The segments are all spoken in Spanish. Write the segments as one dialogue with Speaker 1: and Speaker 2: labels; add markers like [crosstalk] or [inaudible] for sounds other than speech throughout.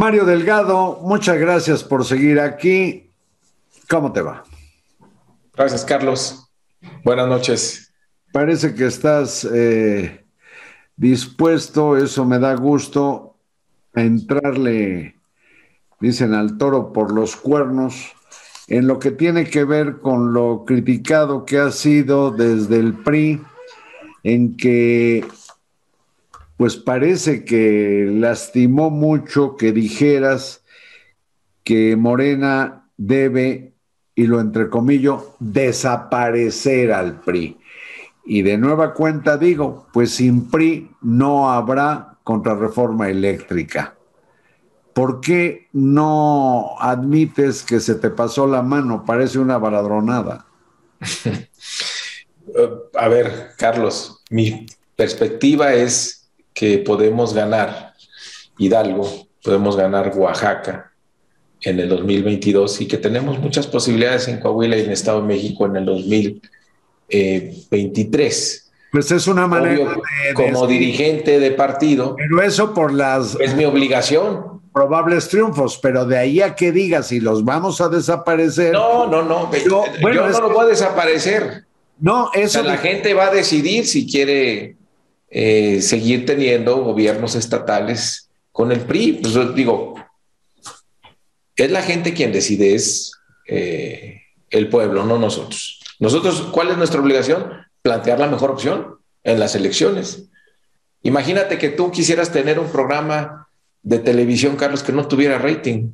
Speaker 1: Mario Delgado, muchas gracias por seguir aquí. ¿Cómo te va?
Speaker 2: Gracias, Carlos. Buenas noches.
Speaker 1: Parece que estás eh, dispuesto, eso me da gusto, a entrarle, dicen al toro por los cuernos, en lo que tiene que ver con lo criticado que ha sido desde el PRI, en que pues parece que lastimó mucho que dijeras que Morena debe, y lo entrecomillo, desaparecer al PRI. Y de nueva cuenta digo, pues sin PRI no habrá contrarreforma eléctrica. ¿Por qué no admites que se te pasó la mano? Parece una baladronada. [laughs]
Speaker 2: A ver, Carlos, mi perspectiva es que podemos ganar Hidalgo, podemos ganar Oaxaca en el 2022 y que tenemos muchas posibilidades en Coahuila y en Estado de México en el 2023.
Speaker 1: Pues es una manera
Speaker 2: como dirigente de partido.
Speaker 1: Pero eso por las
Speaker 2: es mi obligación.
Speaker 1: Probables triunfos, pero de ahí a que digas si los vamos a desaparecer.
Speaker 2: No, no, no. Yo, no lo voy a desaparecer.
Speaker 1: No, eso.
Speaker 2: la gente va a decidir si quiere eh, seguir teniendo gobiernos estatales con el PRI. Pues digo, es la gente quien decide, es eh, el pueblo, no nosotros. Nosotros, ¿cuál es nuestra obligación? Plantear la mejor opción en las elecciones. Imagínate que tú quisieras tener un programa de televisión, Carlos, que no tuviera rating.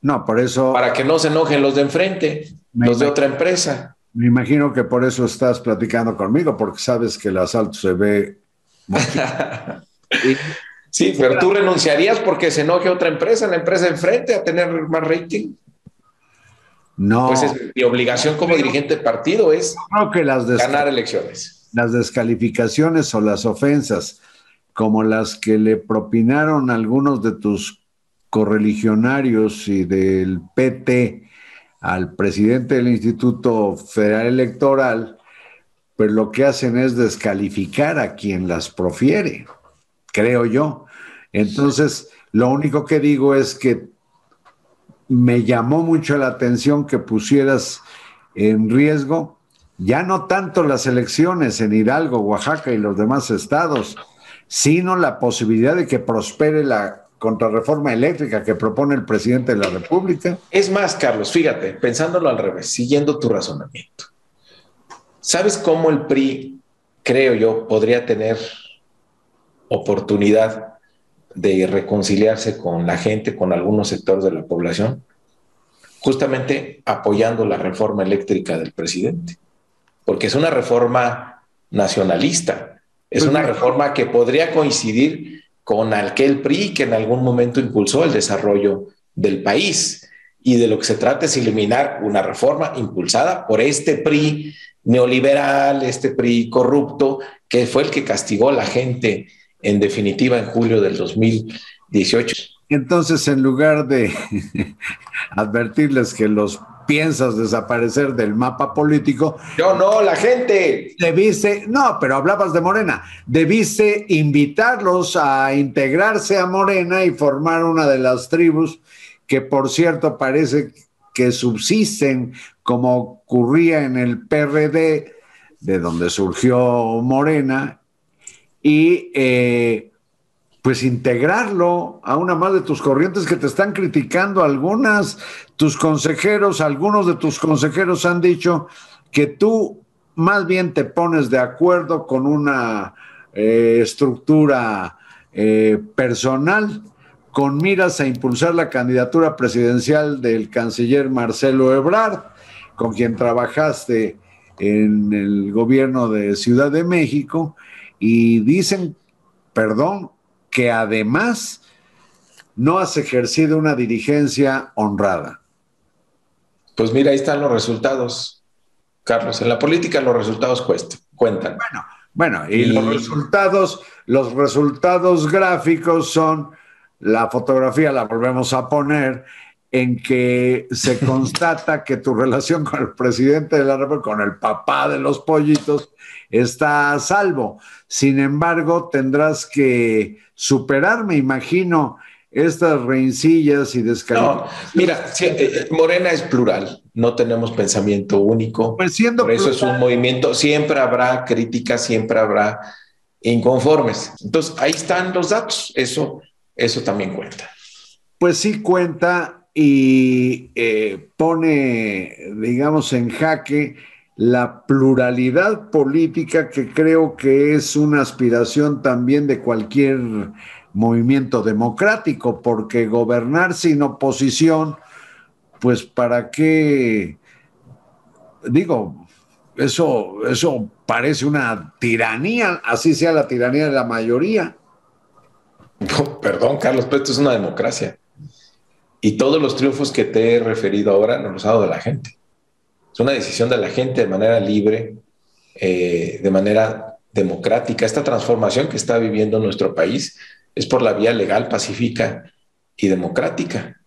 Speaker 1: No, por eso.
Speaker 2: Para que no se enojen los de enfrente, los de otra empresa.
Speaker 1: Me imagino que por eso estás platicando conmigo, porque sabes que el asalto se ve. [laughs]
Speaker 2: sí, pero tú renunciarías porque se enoje otra empresa, la empresa enfrente, a tener más rating.
Speaker 1: No.
Speaker 2: Pues es, mi obligación como dirigente del partido es
Speaker 1: que las
Speaker 2: ganar elecciones.
Speaker 1: Las descalificaciones o las ofensas, como las que le propinaron algunos de tus correligionarios y del PT al presidente del Instituto Federal Electoral, pues lo que hacen es descalificar a quien las profiere, creo yo. Entonces, lo único que digo es que me llamó mucho la atención que pusieras en riesgo ya no tanto las elecciones en Hidalgo, Oaxaca y los demás estados, sino la posibilidad de que prospere la contrarreforma eléctrica que propone el presidente de la República.
Speaker 2: Es más, Carlos, fíjate, pensándolo al revés, siguiendo tu razonamiento. ¿Sabes cómo el PRI, creo yo, podría tener oportunidad de reconciliarse con la gente, con algunos sectores de la población? Justamente apoyando la reforma eléctrica del presidente, porque es una reforma nacionalista, es pues una reforma que podría coincidir con aquel PRI que en algún momento impulsó el desarrollo del país. Y de lo que se trata es eliminar una reforma impulsada por este PRI neoliberal, este PRI corrupto, que fue el que castigó a la gente en definitiva en julio del 2018.
Speaker 1: Entonces, en lugar de [laughs] advertirles que los piensas desaparecer del mapa político.
Speaker 2: Yo no, la gente.
Speaker 1: Debiste, no, pero hablabas de Morena, debiste invitarlos a integrarse a Morena y formar una de las tribus que, por cierto, parece que subsisten como ocurría en el PRD, de donde surgió Morena, y eh, pues integrarlo a una más de tus corrientes que te están criticando. Algunas, tus consejeros, algunos de tus consejeros han dicho que tú más bien te pones de acuerdo con una eh, estructura eh, personal con miras a impulsar la candidatura presidencial del canciller Marcelo Ebrard, con quien trabajaste en el gobierno de Ciudad de México, y dicen, perdón, que además no has ejercido una dirigencia honrada.
Speaker 2: Pues mira, ahí están los resultados, Carlos. En la política los resultados cuentan.
Speaker 1: Bueno, bueno, y, los resultados, los resultados gráficos son la fotografía, la volvemos a poner, en que se [laughs] constata que tu relación con el presidente de la República, con el papá de los pollitos, está a salvo. Sin embargo, tendrás que superar, me imagino, estas rencillas y descalificaciones.
Speaker 2: No, mira, eh, eh, Morena es plural, no tenemos pensamiento único.
Speaker 1: Pues siendo
Speaker 2: Por eso es un movimiento, siempre habrá críticas, siempre habrá inconformes. Entonces, ahí están los datos, eso, eso también cuenta.
Speaker 1: Pues sí cuenta y eh, pone, digamos, en jaque la pluralidad política que creo que es una aspiración también de cualquier movimiento democrático, porque gobernar sin oposición, pues para qué, digo, eso, eso parece una tiranía, así sea la tiranía de la mayoría.
Speaker 2: perdón, Carlos, pero esto es una democracia. Y todos los triunfos que te he referido ahora nos los ha dado la gente. Es una decisión de la gente de manera libre, eh, de manera democrática. Esta transformación que está viviendo nuestro país es por la vía legal, pacífica y democrática.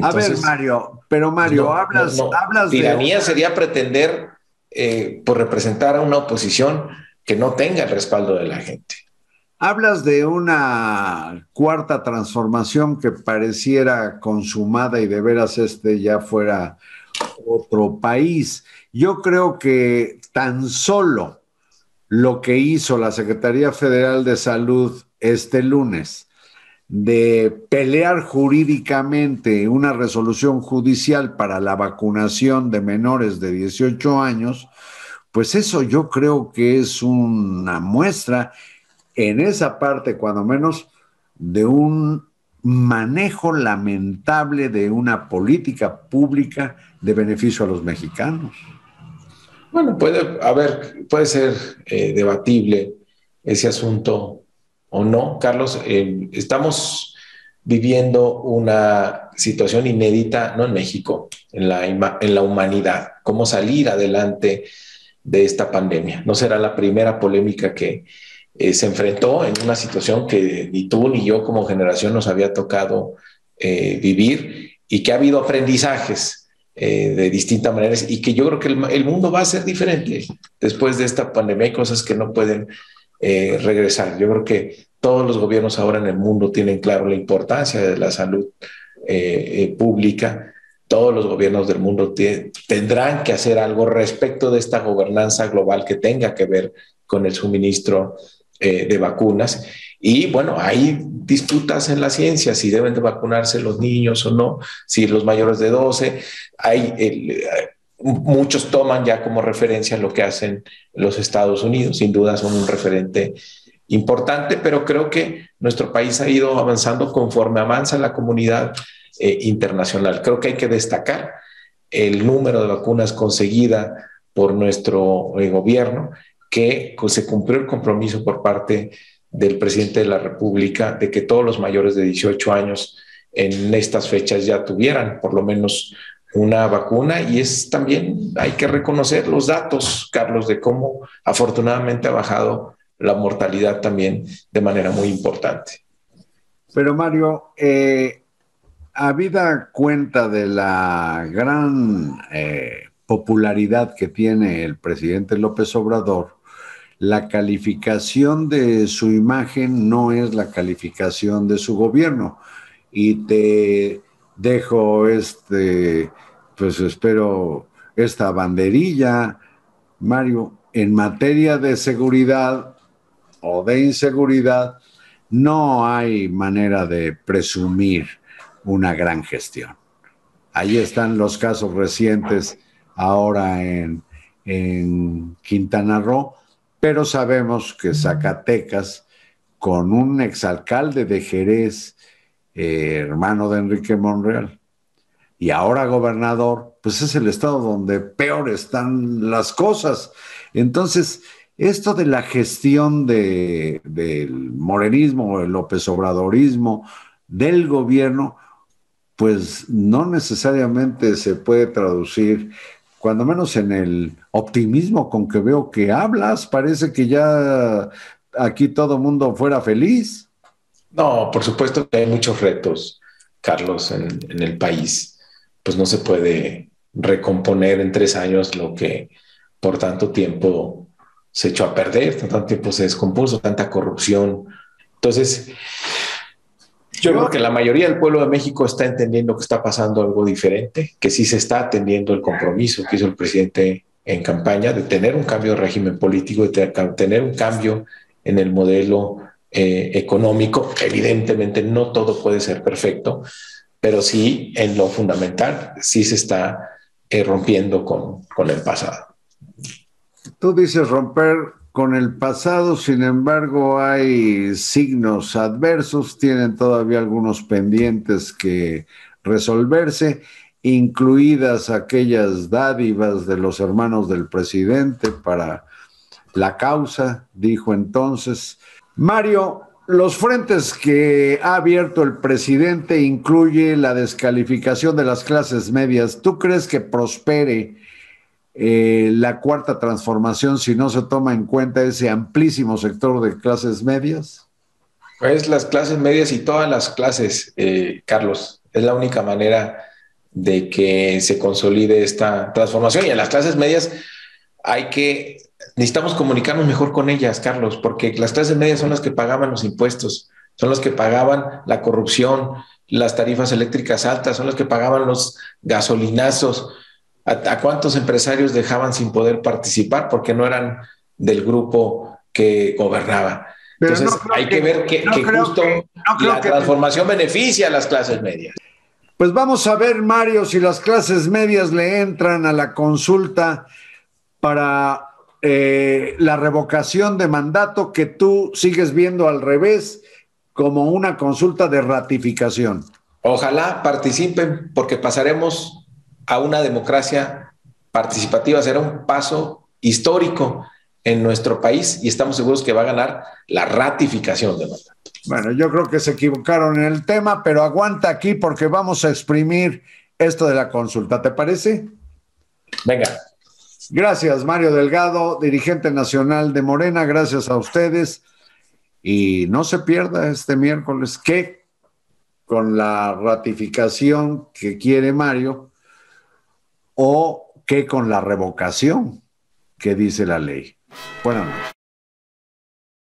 Speaker 1: a ver, Mario, pero Mario, hablas, hablas
Speaker 2: de... Tiranía sería pretender eh, por representar a una oposición que no tenga el respaldo de la gente.
Speaker 1: Hablas de una cuarta transformación que pareciera consumada y de veras este ya fuera otro país. Yo creo que tan solo lo que hizo la Secretaría Federal de Salud este lunes de pelear jurídicamente una resolución judicial para la vacunación de menores de 18 años, pues eso yo creo que es una muestra en esa parte, cuando menos, de un manejo lamentable de una política pública de beneficio a los mexicanos.
Speaker 2: Bueno, puede, haber, puede ser eh, debatible ese asunto o no, Carlos. Eh, estamos viviendo una situación inédita, no en México, en la, en la humanidad, cómo salir adelante de esta pandemia. No será la primera polémica que eh, se enfrentó en una situación que ni tú ni yo como generación nos había tocado eh, vivir y que ha habido aprendizajes de distintas maneras y que yo creo que el, el, mundo va a ser diferente después de esta pandemia. Hay cosas que no pueden eh, regresar. Yo creo que todos los gobiernos ahora en el mundo tienen claro la importancia de la salud eh, eh, pública. Todos los gobiernos del mundo tendrán que hacer algo respecto de esta gobernanza global que tenga que ver con el suministro de vacunas. Y bueno, hay disputas en la ciencia, si deben de vacunarse los niños o no, si los mayores de 12. Hay muchos toman ya como referencia lo que hacen los Estados Unidos. Sin duda son un referente importante, pero creo que nuestro país ha ido avanzando conforme avanza la comunidad eh, internacional. Creo que hay que destacar el número de vacunas conseguida por nuestro eh, gobierno, que se cumplió el compromiso por parte del presidente de la República de que todos los mayores de 18 años en estas fechas ya tuvieran por lo menos una vacuna y es también, hay que reconocer los datos, Carlos, de cómo afortunadamente ha bajado la mortalidad también de manera muy importante.
Speaker 1: Pero Mario, eh, habida cuenta de la gran eh, popularidad que tiene el presidente López Obrador, la calificación de su imagen no es la calificación de su gobierno. Y te dejo este pues espero esta banderilla, Mario, en materia de seguridad o de inseguridad, no hay manera de presumir una gran gestión. Ahí están los casos recientes ahora en, Quintana Roo, pero sabemos que Zacatecas, con un exalcalde de Jerez, eh, hermano de Enrique Monreal, y ahora gobernador, pues es el estado donde peor están las cosas. Entonces, esto de la gestión de, del morenismo, el López Obradorismo, del gobierno, pues no necesariamente se puede traducir, cuando menos en el optimismo con que veo que hablas, parece que ya aquí todo mundo fuera feliz.
Speaker 2: No, por supuesto que hay muchos retos, Carlos, en, el país pues no se puede recomponer en tres años lo que por tanto tiempo se echó a perder, tanto tiempo se descompuso, tanta corrupción. Entonces, Yo creo que la mayoría del pueblo de México está entendiendo que está pasando algo diferente, que sí se está atendiendo el compromiso que hizo el presidente en campaña de tener un cambio de régimen político, de tener un cambio en el modelo eh, económico. Evidentemente no todo puede ser perfecto, pero sí en lo fundamental sí se está eh, rompiendo con, con el pasado.
Speaker 1: Tú dices romper con el pasado, sin embargo, hay signos adversos, tienen todavía algunos pendientes que resolverse, incluidas aquellas dádivas de los hermanos del presidente para la causa, dijo entonces. Mario, los frentes que ha abierto el presidente incluye la descalificación de las clases medias. ¿Tú crees que prospere eh, la cuarta transformación si no se toma en cuenta ese amplísimo sector de clases medias?
Speaker 2: Pues las clases medias y todas las clases, eh, Carlos, es la única manera de que se consolide esta transformación. Y en las clases medias hay que, necesitamos comunicarnos mejor con ellas, Carlos, porque las clases medias son las que pagaban los impuestos, son las que pagaban la corrupción, las tarifas eléctricas altas, son las que pagaban los gasolinazos, ¿A, cuántos empresarios dejaban sin poder participar porque no eran del grupo que gobernaba? Entonces hay que, ver que, justo la transformación beneficia a las clases medias.
Speaker 1: Pues vamos a ver, Mario, si las clases medias le entran a la consulta para eh, la revocación de mandato que tú sigues viendo al revés como una consulta de ratificación.
Speaker 2: Ojalá participen porque pasaremos a una democracia participativa. Será un paso histórico en nuestro país y estamos seguros que va a ganar la ratificación de mandato.
Speaker 1: Bueno, yo creo que se equivocaron en el tema, pero aguanta aquí porque vamos a exprimir esto de la consulta. ¿Te parece?
Speaker 2: Venga.
Speaker 1: Gracias, Mario Delgado, dirigente nacional de Morena. Gracias a ustedes. Y no se pierda este miércoles que con la ratificación que quiere Mario, o que con la revocación que dice la ley. Buenas noches.